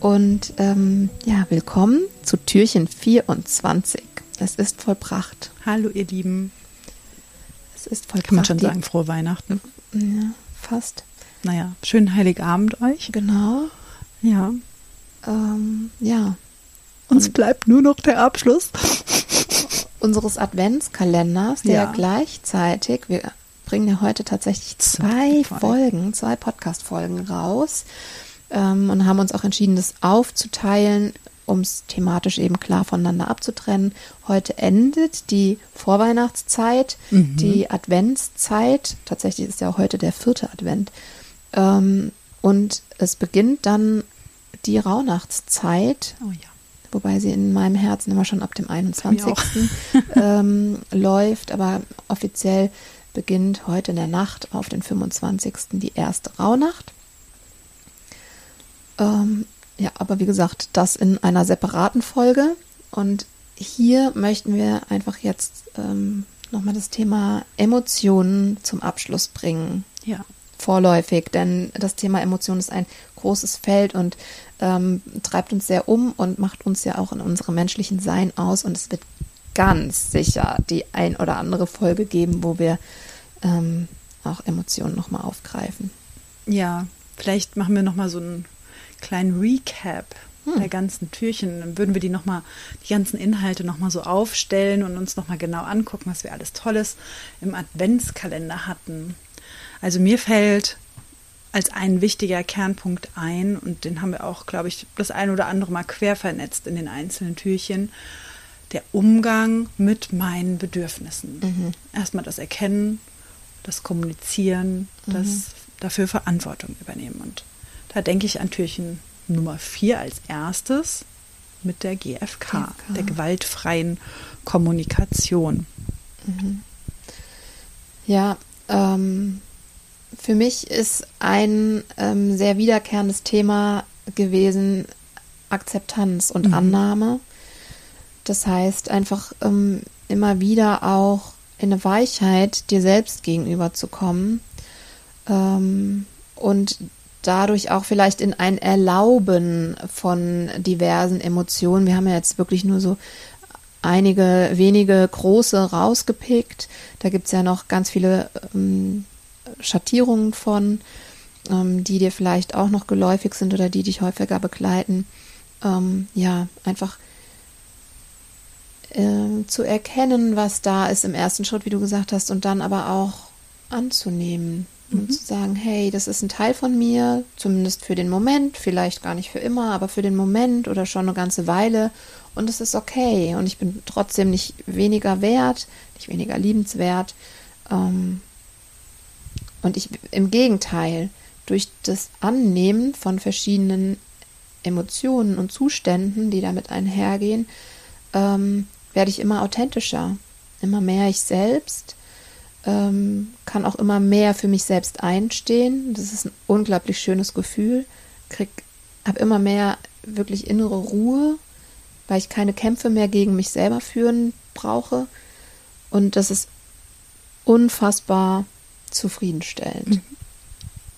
Und ähm, ja, willkommen zu Türchen 24. Es ist vollbracht. Hallo, ihr Lieben. Es ist vollbracht. Kann man schon sagen, frohe Weihnachten. Ja, fast. Naja, schönen Heiligabend euch. Genau. Ja. Ähm, ja. Uns Und bleibt nur noch der Abschluss unseres Adventskalenders, der ja. gleichzeitig, wir bringen ja heute tatsächlich zwei Folgen, zwei Podcast-Folgen raus ähm, und haben uns auch entschieden, das aufzuteilen, um es thematisch eben klar voneinander abzutrennen. Heute endet die Vorweihnachtszeit, mhm. die Adventszeit. Tatsächlich ist ja auch heute der vierte Advent. Ähm, und es beginnt dann die Rauhnachtszeit. Oh ja. Wobei sie in meinem Herzen immer schon ab dem 21. ähm, läuft, aber offiziell beginnt heute in der Nacht auf den 25. die erste Rauhnacht. Ähm, ja, aber wie gesagt, das in einer separaten Folge. Und hier möchten wir einfach jetzt ähm, nochmal das Thema Emotionen zum Abschluss bringen. Ja. Vorläufig, denn das Thema Emotionen ist ein großes Feld und ähm, treibt uns sehr um und macht uns ja auch in unserem menschlichen Sein aus. Und es wird ganz sicher die ein oder andere Folge geben, wo wir ähm, auch Emotionen nochmal aufgreifen. Ja, vielleicht machen wir nochmal so ein kleinen Recap hm. der ganzen Türchen. Dann würden wir die nochmal, die ganzen Inhalte nochmal so aufstellen und uns nochmal genau angucken, was wir alles Tolles im Adventskalender hatten. Also mir fällt als ein wichtiger Kernpunkt ein, und den haben wir auch, glaube ich, das ein oder andere Mal quer vernetzt in den einzelnen Türchen, der Umgang mit meinen Bedürfnissen. Mhm. Erstmal das Erkennen, das Kommunizieren, mhm. das dafür Verantwortung übernehmen. Und da denke ich an Türchen Nummer 4 als erstes mit der GFK, GFK. der gewaltfreien Kommunikation. Mhm. Ja, ähm, für mich ist ein ähm, sehr wiederkehrendes Thema gewesen Akzeptanz und mhm. Annahme. Das heißt, einfach ähm, immer wieder auch in eine Weichheit dir selbst gegenüber zu kommen ähm, und dadurch auch vielleicht in ein Erlauben von diversen Emotionen. Wir haben ja jetzt wirklich nur so einige wenige große rausgepickt. Da gibt es ja noch ganz viele ähm, Schattierungen von, ähm, die dir vielleicht auch noch geläufig sind oder die dich häufiger begleiten. Ähm, ja, einfach äh, zu erkennen, was da ist im ersten Schritt, wie du gesagt hast, und dann aber auch anzunehmen. Mhm. Zu sagen, hey, das ist ein Teil von mir, zumindest für den Moment, vielleicht gar nicht für immer, aber für den Moment oder schon eine ganze Weile. Und es ist okay. Und ich bin trotzdem nicht weniger wert, nicht weniger liebenswert. Ähm, und ich im Gegenteil, durch das Annehmen von verschiedenen Emotionen und Zuständen, die damit einhergehen, ähm, werde ich immer authentischer, immer mehr ich selbst ähm, kann auch immer mehr für mich selbst einstehen. Das ist ein unglaublich schönes Gefühl. Krieg, habe immer mehr wirklich innere Ruhe, weil ich keine Kämpfe mehr gegen mich selber führen brauche. Und das ist unfassbar zufriedenstellend. Mhm.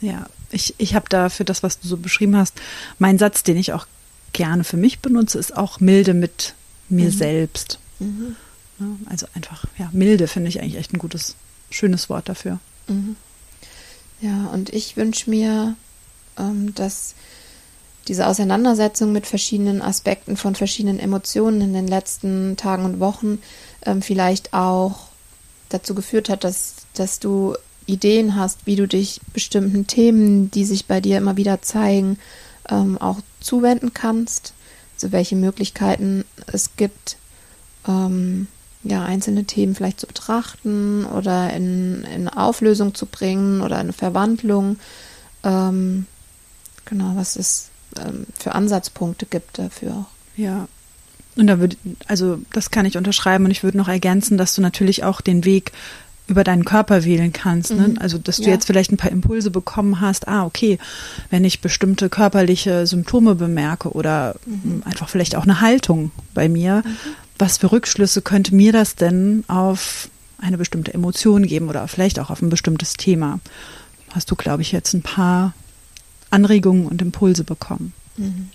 Ja, ich, ich habe da für das, was du so beschrieben hast, mein Satz, den ich auch gerne für mich benutze, ist auch milde mit mir mhm. selbst. Mhm. Also einfach, ja, milde finde ich eigentlich echt ein gutes schönes Wort dafür. Mhm. Ja, und ich wünsche mir, ähm, dass diese Auseinandersetzung mit verschiedenen Aspekten von verschiedenen Emotionen in den letzten Tagen und Wochen ähm, vielleicht auch dazu geführt hat, dass, dass du Ideen hast, wie du dich bestimmten Themen, die sich bei dir immer wieder zeigen, ähm, auch zuwenden kannst, also welche Möglichkeiten es gibt, ähm, ja, einzelne Themen vielleicht zu betrachten oder in, in Auflösung zu bringen oder eine Verwandlung. Ähm, genau, was es ähm, für Ansatzpunkte gibt dafür. Ja. Und da würde, also das kann ich unterschreiben und ich würde noch ergänzen, dass du natürlich auch den Weg über deinen Körper wählen kannst. Ne? Mhm. Also, dass du ja. jetzt vielleicht ein paar Impulse bekommen hast, ah, okay, wenn ich bestimmte körperliche Symptome bemerke oder mhm. einfach vielleicht auch eine Haltung bei mir, mhm. Was für Rückschlüsse könnte mir das denn auf eine bestimmte Emotion geben oder vielleicht auch auf ein bestimmtes Thema? Hast du, glaube ich, jetzt ein paar Anregungen und Impulse bekommen. Mhm.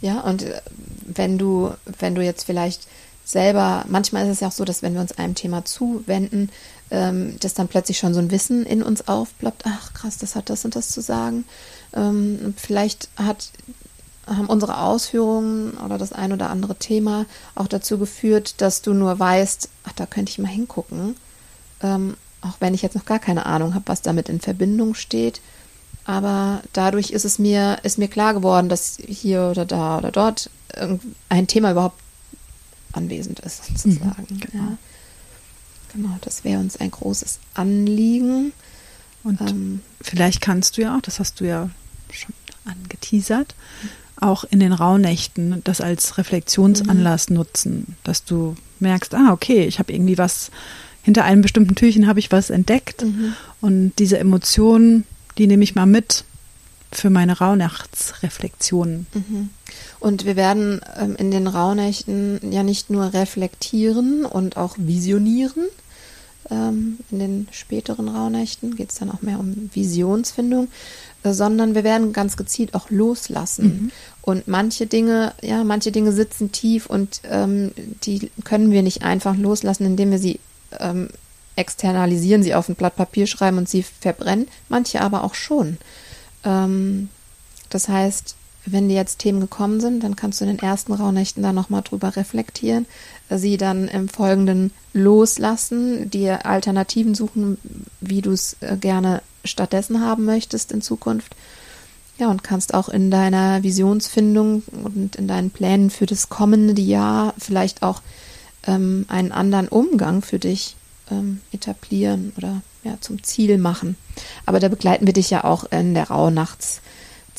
Ja, und äh, wenn du, wenn du jetzt vielleicht selber, manchmal ist es ja auch so, dass wenn wir uns einem Thema zuwenden, ähm, dass dann plötzlich schon so ein Wissen in uns aufploppt, ach krass, das hat das und das zu sagen. Ähm, vielleicht hat, haben unsere Ausführungen oder das ein oder andere Thema auch dazu geführt, dass du nur weißt, ach, da könnte ich mal hingucken. Ähm, auch wenn ich jetzt noch gar keine Ahnung habe, was damit in Verbindung steht. Aber dadurch ist es mir, ist mir klar geworden, dass hier oder da oder dort ein Thema überhaupt anwesend ist, sozusagen. Mhm, genau. Ja. genau, das wäre uns ein großes Anliegen. Und ähm, vielleicht kannst du ja auch, das hast du ja schon angeteasert, auch in den Rauhnächten das als Reflexionsanlass mhm. nutzen, dass du merkst, ah, okay, ich habe irgendwie was, hinter einem bestimmten Türchen habe ich was entdeckt mhm. und diese Emotionen, die nehme ich mal mit für meine Rauhnachtsreflexionen. Mhm. Und wir werden ähm, in den Rauhnächten ja nicht nur reflektieren und auch visionieren. Ähm, in den späteren Rauhnächten geht es dann auch mehr um Visionsfindung, äh, sondern wir werden ganz gezielt auch loslassen. Mhm. Und manche Dinge, ja, manche Dinge sitzen tief und ähm, die können wir nicht einfach loslassen, indem wir sie ähm, externalisieren, sie auf ein Blatt Papier schreiben und sie verbrennen. Manche aber auch schon. Ähm, das heißt, wenn dir jetzt Themen gekommen sind, dann kannst du in den ersten Rauhnächten da nochmal drüber reflektieren, sie dann im Folgenden loslassen, dir Alternativen suchen, wie du es äh, gerne stattdessen haben möchtest in Zukunft. Ja, und kannst auch in deiner Visionsfindung und in deinen Plänen für das kommende Jahr vielleicht auch ähm, einen anderen Umgang für dich ähm, etablieren oder ja, zum Ziel machen. Aber da begleiten wir dich ja auch in der Rauhnachtsfindung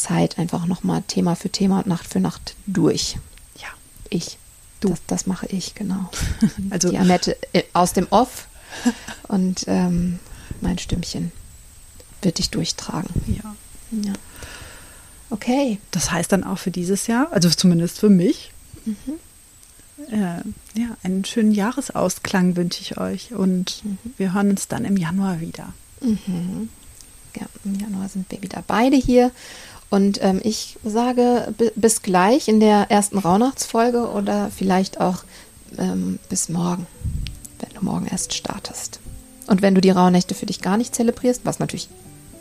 Zeit einfach nochmal Thema für Thema und Nacht für Nacht durch. Ja, ich. Du. Das, das mache ich, genau. also die Annette äh, aus dem Off und ähm, mein Stimmchen wird dich durchtragen. Ja. ja. Okay. Das heißt dann auch für dieses Jahr, also zumindest für mich, mhm. äh, ja, einen schönen Jahresausklang wünsche ich euch und mhm. wir hören uns dann im Januar wieder. Mhm. Ja, im Januar sind wir wieder beide hier und ähm, ich sage bis gleich in der ersten Rauhnachtsfolge oder vielleicht auch ähm, bis morgen, wenn du morgen erst startest. Und wenn du die Rauhnächte für dich gar nicht zelebrierst, was natürlich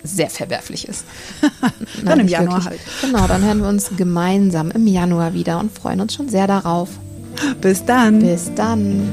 sehr verwerflich ist. dann Nein, im Januar wirklich. halt. Genau, dann hören wir uns gemeinsam im Januar wieder und freuen uns schon sehr darauf. Bis dann. Bis dann.